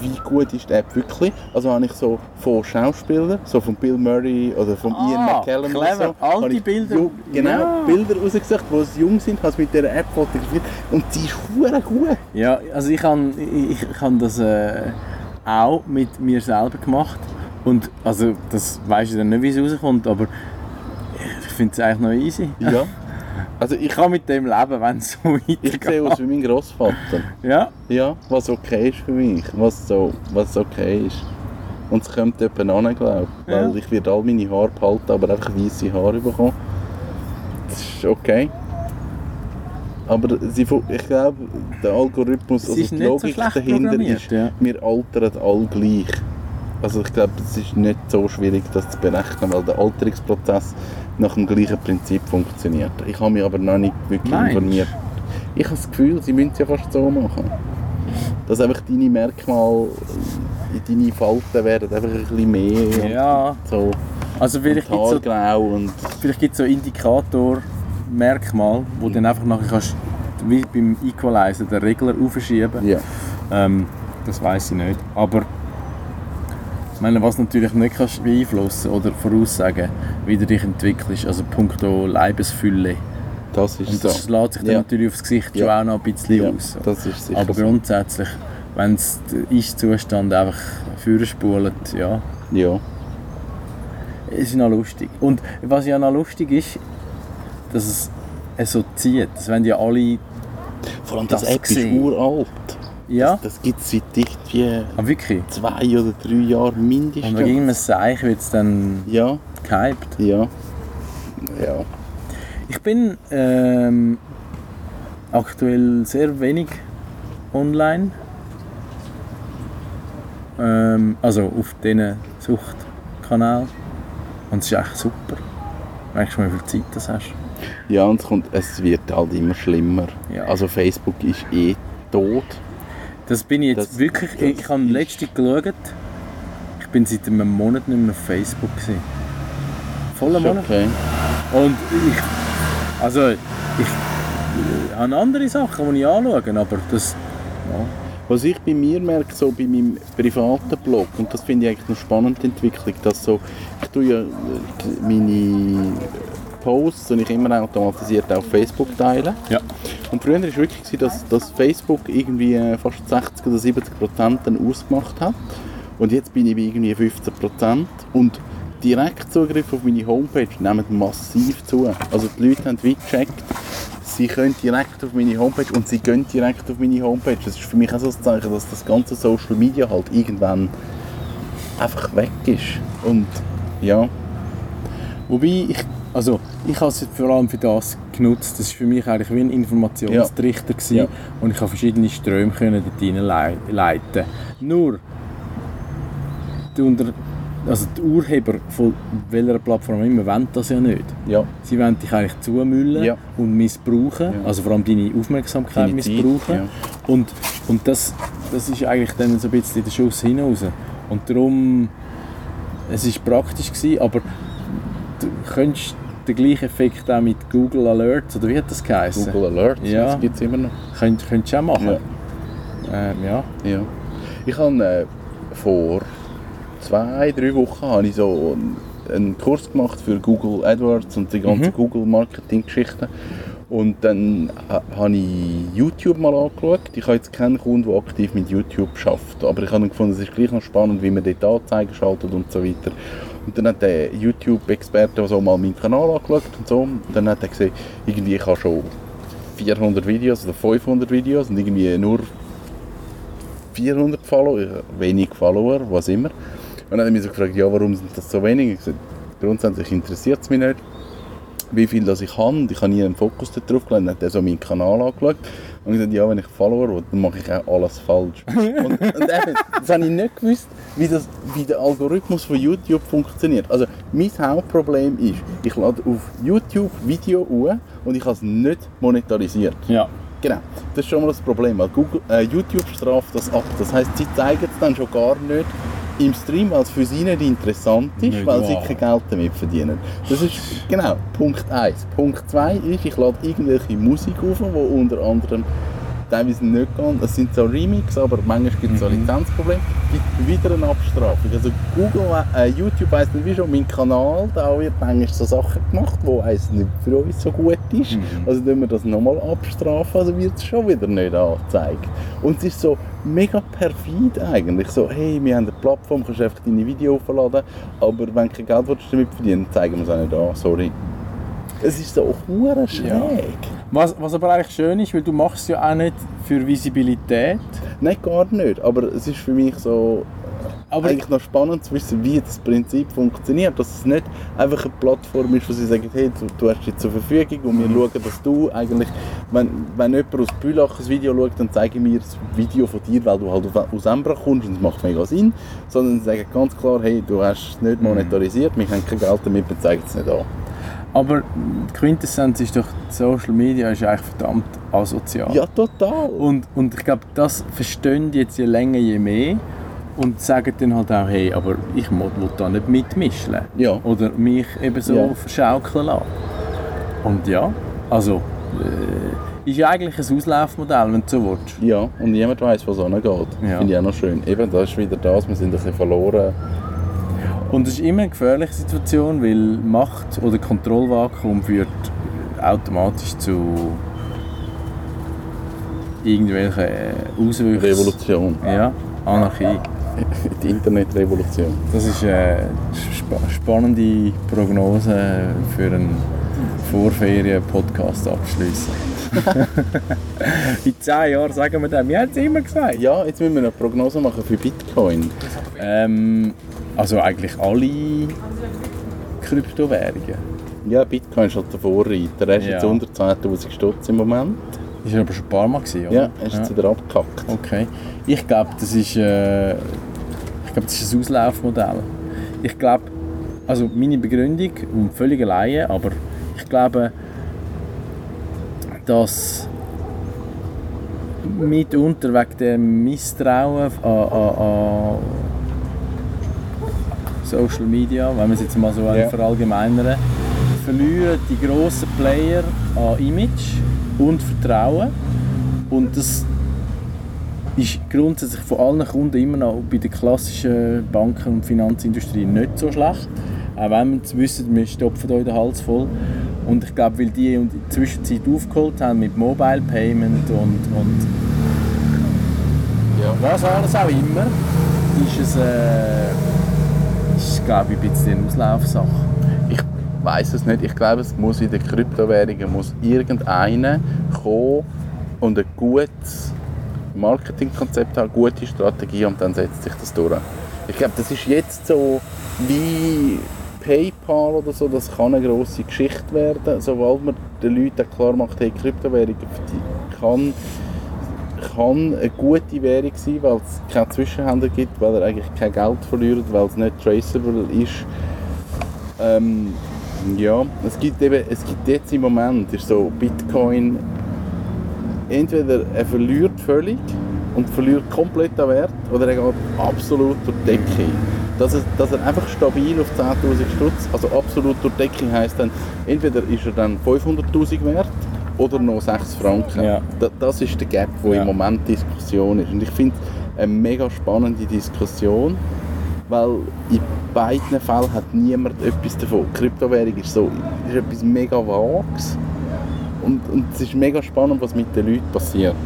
wie gut ist die App wirklich? Also habe ich so von Schauspielern, so von Bill Murray oder von Ah, Ian McKellen clever. so, habe ich Bilder. ju- Genau, Ja. Bilder rausgesucht, wo sie jung sind, habe sie mit dieser App fotografiert und die ist hure gut. Ja, also ich habe ich, ich han das äh, auch mit mir selber gemacht. Und also das weiß ich dann nicht, wie es rauskommt, aber ich finde es eigentlich noch easy. Ja. Also ich, kann mit dem leben, wenn es so ich sehe weitergeht. aus wie mein Großvater. Ja, Ja, was okay ist für mich, was so, was okay ist. Und es kommt jemand an, glaube ich. Weil Ja. ich werde all meine Haare behalten, aber einfach weiße Haare bekommen. Das ist okay. Aber sie, ich glaube, der Algorithmus, also die so Logik schlecht dahinter ist, ja. wir altern alle gleich. Also ich glaube, es ist nicht so schwierig, das zu berechnen, weil der Alterungsprozess nach dem gleichen Prinzip funktioniert. Ich habe mich aber noch nicht wirklich Meinst? informiert. Ich habe das Gefühl, sie müssen es ja fast so machen. Dass einfach deine Merkmale deine Falten werden einfach ein bisschen mehr. Ja, So, also vielleicht gibt es so, vielleicht gibt's so Indikator-Merkmale, wo dann einfach nachher kannst, wie beim Equalizer, den Regler aufschieben. Ja. Ähm, das weiß ich nicht. Aber meine, was natürlich nicht kannst beeinflussen oder voraussagen, wie du dich entwickelst, also puncto Leibesfülle. Das ist Und das so. lässt sich dann Ja. natürlich aufs Gesicht Ja. schon auch noch ein bisschen Ja, aus. sicher Aber so. grundsätzlich, wenn es der Ist-Zustand einfach vorspult, ja, Ja. es ist noch lustig. Und was ja noch lustig ist, dass es, so zieht. Das wollen ja alle, Vor allem das, Das App ist uralt. Ja, Das gibt es seit irgendwie aber wirklich. zwei oder drei Jahren Und mindestens. wegen irgendeinem Seich wird es dann Ja, gehypt. ja. Ja. Ich bin ähm, aktuell sehr wenig online. Ähm, also auf diesen Suchtkanal. Und es ist echt super. Merkst du mal, wie viel Zeit das hast? Ja, und es, kommt, es wird halt immer schlimmer. Ja. Also Facebook ist eh tot. Das bin ich jetzt Das- wirklich. das ich habe letztens geschaut. Ich bin seit einem Monat nicht mehr auf Facebook. Gewesen. Voller Monat. okay. Und ich. Also, ich, ich habe andere Sachen, die ich anschaue, aber das. Ja. Was ich bei mir merke, so bei meinem privaten Blog, und das finde ich eigentlich eine spannende Entwicklung, dass so, ich tue ja äh, meine Posts und ich immer automatisiert auf Facebook teilen. Ja. Und früher war es wirklich, so, dass, dass Facebook irgendwie äh, fast 60 oder 70 Prozent dann ausgemacht hat. Und jetzt bin ich bei irgendwie 15 Prozent. Und Direktzugriff auf meine Homepage nimmt massiv zu. Also die Leute haben wie gecheckt, sie können direkt auf meine Homepage und sie gehen direkt auf meine Homepage. Das ist für mich auch so ein Zeichen, dass das ganze Social Media halt irgendwann einfach weg ist. Und ja, Wobei ich, also ich habe es vor allem für das genutzt. Das war für mich eigentlich wie ein Informationstrichter gewesen, Ja. und ich habe verschiedene Ströme können dort hineinleiten. Nur die, unter, also die Urheber von welcher Plattform immer wollen das ja nicht. ja, Sie wollen dich eigentlich zumüllen Ja. und missbrauchen, Ja. also vor allem deine Aufmerksamkeit Deine missbrauchen. ja. Und, und das, das ist eigentlich dann so ein bisschen der Schuss hinaus. Und darum, es ist praktisch gewesen, aber könntest den gleichen Effekt auch mit Google Alerts, oder wie hat das geheißen? Google Alerts, Ja. das gibt es immer noch. Könnt, könntest du auch machen. Ja. Ähm, ja. Ja. Ich habe äh, vor zwei, drei Wochen habe ich so einen, Kurs gemacht für Google AdWords und die ganzen Mhm. Google Marketing Geschichten. Und dann ha- habe ich YouTube mal angeschaut. Ich habe jetzt keinen Kunden, der aktiv mit YouTube arbeitet. Aber ich habe gefunden, es ist gleich noch spannend, wie man dort Anzeigen schaltet und so weiter. Und dann hat der YouTube-Experte so mal meinen Kanal angeschaut und so. Und dann hat er gesehen, irgendwie ich habe schon 400 Videos oder 500 Videos und irgendwie nur 400 Follower, wenig Follower, was immer. Und dann hat er mich so gefragt, ja, warum sind das so wenig? Ich gesagt, grundsätzlich interessiert es mich nicht, wie viel das ich habe. Und ich habe nie einen Fokus darauf gelegt. Dann hat er so meinen Kanal angeschaut und gesagt, ja, wenn ich Follower will, dann mache ich auch alles falsch. und, und eben, das habe ich nicht gewusst, wie, das, wie der Algorithmus von YouTube funktioniert. Also mein Hauptproblem ist, ich lade auf YouTube Video an und ich habe es nicht monetarisiert. ja. Genau, das ist schon mal das Problem, weil Google, äh, YouTube straft das ab. Das heißt, sie zeigen es dann schon gar nicht im Stream, es für sie nicht interessant ist, Nicht weil sie wahr. kein Geld damit verdienen. Das ist genau Punkt 1. Punkt 2 ist, ich lade irgendwelche Musik auf, die unter anderem teilweise nicht gehen. Es sind so Remix, aber manchmal gibt es so Mhm. Lizenzprobleme. gibt wieder eine Abstrafung. Also Google, äh, YouTube weiss nicht wie schon, mein Kanal, da wird manchmal so Sachen gemacht, die eins nicht für uns so gut ist. Mhm. Also wenn wir das nochmal abstrafen, also wird es schon wieder nicht angezeigt. Und es ist so mega perfid eigentlich. So, hey, wir haben eine Plattform, kannst einfach deine Videos hochladen, aber wenn du kein Geld willst damit verdienen, zeigen wir es auch nicht an, sorry. Es ist so hure schräg. Ja. Was, was aber eigentlich schön ist, weil du machst es ja auch nicht für Visibilität. Nein, gar nicht, aber es ist für mich so Aber eigentlich noch spannend zu wissen, wie das Prinzip funktioniert. Dass es nicht einfach eine Plattform ist, wo sie sagen, hey, du, du hast die zur Verfügung und wir Mhm. schauen, dass du eigentlich, wenn, wenn jemand aus Bülach ein Video schaut, dann zeigen wir das Video von dir, weil du halt aus Embrach kommst und es macht mega Sinn. Sondern sie sagen ganz klar, hey, du hast es nicht Mhm. monetarisiert, wir haben kein Geld damit, wir zeigen es nicht an. Aber die Quintessenz ist doch, Social Media ist eigentlich verdammt asozial. Ja, total. Und, und ich glaube, das verstehen die jetzt je länger, je mehr. und sagen dann halt auch, hey, aber ich will will da nicht mitmischen. Ja. Oder mich eben so Ja. verschaukeln lassen. Und ja, also, äh, ist ja eigentlich ein Auslaufmodell, wenn du so willst. Ja, und niemand weiß, was angeht. Ja. Finde ich auch noch schön. Eben, das ist wieder das, wir sind ein bisschen verloren. Und es ist immer eine gefährliche Situation, weil Macht- oder Kontrollvakuum führt automatisch zu irgendwelchen äh, Auswüchsen. Revolution. Ja, Anarchie. Die Internetrevolution. Das ist eine spa spannende Prognose für einen Vorferien-Podcast abschließen. In zehn Jahren sagen wir dem, wir haben es immer gesagt. Ja, jetzt müssen wir eine Prognose machen für Bitcoin. Ähm, also eigentlich alle Kryptowährungen. Ja, Bitcoin ist halt der Vorreiter. Er ist Ja. jetzt unter 10'000 Stutz im Moment. Ist aber schon ein paar Mal gewesen, oder? Ja, er ist jetzt wieder abgekackt. Okay. Ich glaube, das ist, äh, ich glaube, das ist ein Auslaufmodell. Ich glaube, also meine Begründung, und völlig alleine, aber ich glaube, dass mitunter wegen dem Misstrauen an, an, an Social Media, wenn wir es jetzt mal so Ja. verallgemeinern, verlieren die grossen Player an Image und Vertrauen. Und das ist grundsätzlich von allen Kunden immer noch bei der klassischen Banken- und Finanzindustrie nicht so schlecht. Auch wenn wir es wissen, wir stopfen euch den Hals voll. Und ich glaube, weil die in der Zwischenzeit aufgeholt haben mit Mobile Payment und, und Ja. was alles auch immer, ist es, äh, ist glaube ich, ein bisschen eine Auslaufsache. Ich weiß es nicht. Ich glaube, es muss in den Kryptowährungen muss irgendeiner kommen und ein gutes Marketingkonzept haben, eine gute Strategie und dann setzt sich das durch. Ich glaube, das ist jetzt so wie PayPal oder so, das kann eine grosse Geschichte werden, sobald man den Leuten klar macht, hey, Kryptowährung kann, kann eine gute Währung sein, weil es keine Zwischenhändler gibt, weil er eigentlich kein Geld verliert, weil es nicht traceable ist. Ähm, ja, es gibt eben, es gibt jetzt im Moment, ist so Bitcoin, entweder er verliert völlig und verliert komplett an Wert oder er geht absolut durch die Decke. Dass er, dass er einfach stabil auf 10'000 Stutz, also absolut durch Decke heisst dann, entweder ist er dann 500'000 wert oder noch 6 Franken. Ja. Da, das ist der Gap, wo Ja. im Moment Diskussion ist. Und ich finde es eine mega spannende Diskussion, weil in beiden Fällen hat niemand etwas davon. Kryptowährung ist so ist etwas mega Vages und, und es ist mega spannend, was mit den Leuten passiert.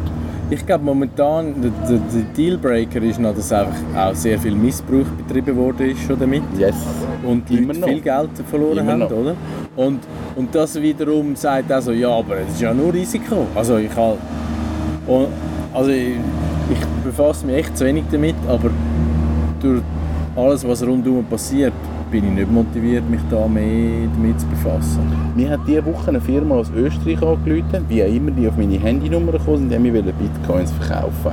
Ich glaube momentan, der, der, der Dealbreaker ist noch, dass einfach auch sehr viel Missbrauch betrieben ist schon damit. Yes. und die Immer Leute noch. viel Geld verloren Immer haben, noch. oder? Und, und das wiederum sagt also, ja, aber es ist ja nur Risiko. Also ich und, also ich, ich befasse mich echt zu wenig damit, aber durch alles, was rundherum passiert, bin ich nicht motiviert, mich da mehr damit zu befassen. Mir hat diese Woche eine Firma aus Österreich angerufen, wie auch immer die auf meine Handynummer gekommen sind, die mir Bitcoins verkaufen.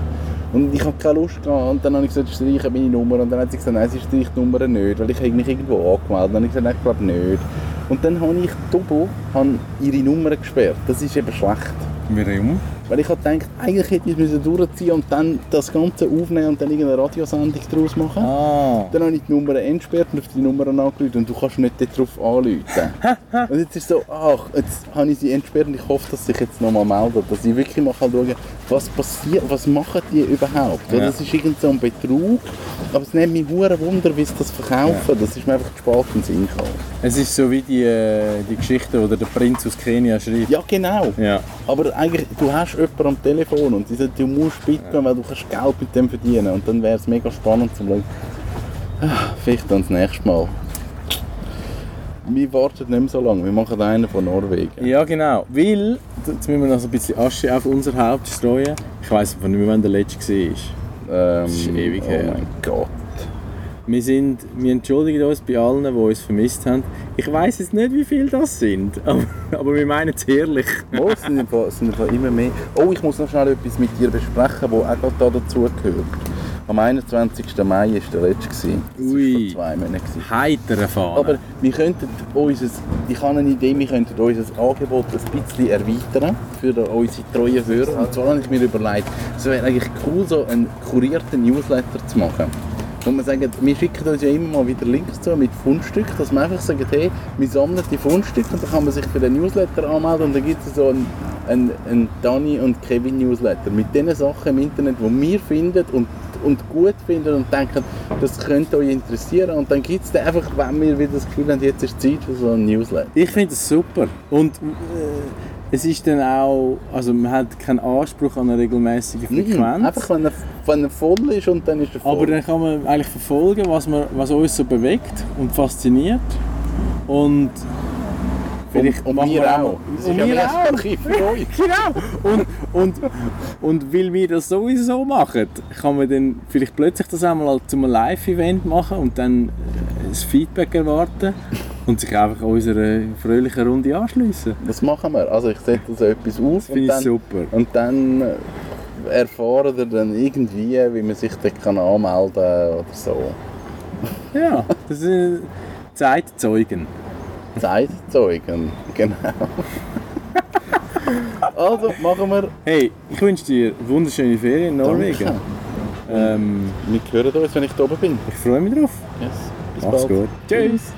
Und ich hatte keine Lust gehabt. und dann habe ich gesagt, streiche meine Nummer und dann hat sie gesagt, nein, sie streicht die Nummer nicht, weil ich mich irgendwo angemeldet Dann habe ich gesagt, nein, ich glaube nicht. Und dann habe ich habe ihre Nummer gesperrt. Das ist eben schlecht. Warum? Weil ich habe gedacht, eigentlich hätte ich es durchziehen und dann das Ganze aufnehmen und dann irgendeine Radiosendung daraus machen. Ah, Dann habe ich die Nummer entsperrt und auf die Nummer angerufen und du kannst nicht darauf anrufen. und jetzt ist so, ach, jetzt habe ich sie entsperrt und ich hoffe, dass sie sich jetzt nochmal meldet, dass ich wirklich mal schauen kann, was passiert, was machen die überhaupt? Ja. das ist irgend so ein Betrug, aber es nimmt mich hure Wunder, wie sie das verkaufen. Das ist mir einfach spät in Sinn gekommen. es ist so wie die, äh, die Geschichte, wo der Prinz aus Kenia schreibt. Ja, genau. Ja. Aber eigentlich, du hast jemanden am Telefon und die sagt, du musst Bitcoin, weil du kannst Geld mit dem verdienen. Und dann wäre es mega spannend zu schauen, ah, vielleicht dann das nächste Mal. Wir warten nicht mehr so lange, wir machen einen von Norwegen. Ja, genau. Weil, jetzt müssen wir noch so ein bisschen Asche auf unser Haupt streuen. Ich weiss nicht mehr, wann der letzte war. Ähm, Das ist ewig oh her. mein Gott. Wir, sind, wir entschuldigen uns bei allen, die uns vermisst haben. Ich weiss jetzt nicht, wie viele das sind, aber, aber wir meinen es ehrlich. Oh, es sind, sind immer mehr. Oh, ich muss noch schnell etwas mit dir besprechen, das auch gerade da dazugehört. Am 21. Mai war der letzte. gewesen. Das Ui. vor zwei Monaten. gewesen. Heiter Fahne. Aber wir könnten unser, ich habe eine Idee, wir könnten unser Angebot ein bisschen erweitern für unsere treuen Hörer. Und zwar habe ich mir überlegt, es wäre eigentlich cool, so einen kurierten Newsletter zu machen. wo wir sagen, wir schicken uns ja immer mal wieder Links zu mit Fundstücken, dass wir einfach sagen, hey, wir sammeln die Fundstücke und dann kann man sich für den Newsletter anmelden und dann gibt es so einen, einen, einen Dani und Kevin Newsletter mit den Sachen im Internet, die wir finden und, und gut finden und denken, das könnte euch interessieren und dann gibt es dann einfach, wenn wir wieder das Gefühl haben, jetzt ist Zeit für so einen Newsletter. Ich finde es super. Und äh, es ist dann auch, also man hat keinen Anspruch an eine regelmäßige Frequenz. Mhm. Einfach, wenn er, wenn er voll ist und dann ist er voll. Aber dann kann man eigentlich verfolgen, was, man, was uns so bewegt und fasziniert. Und vielleicht und machen wir wir auch. Das ist Und ja wir mehr auch. Für euch. Genau. Und, und, und weil wir das sowieso machen, kann man dann vielleicht plötzlich das einmal zu einem Live-Event machen und dann äh, das Feedback erwarten und sich einfach unserer fröhlichen Runde anschliessen. Das machen wir. Also ich setze so etwas auf Das finde ich dann, super. und dann äh, erfahren ihr dann irgendwie, wie man sich dort kann anmelden kann oder so. Ja, das sind Zeitzeugen. Zeitzeugen, genau. also machen wir. Hey, ich wünsche dir wunderschöne Ferien in Norwegen. Ähm, Wir hören uns, wenn ich da oben bin. ich freue mich drauf. Yes. Bis Mach's bald. gut. Tschüss.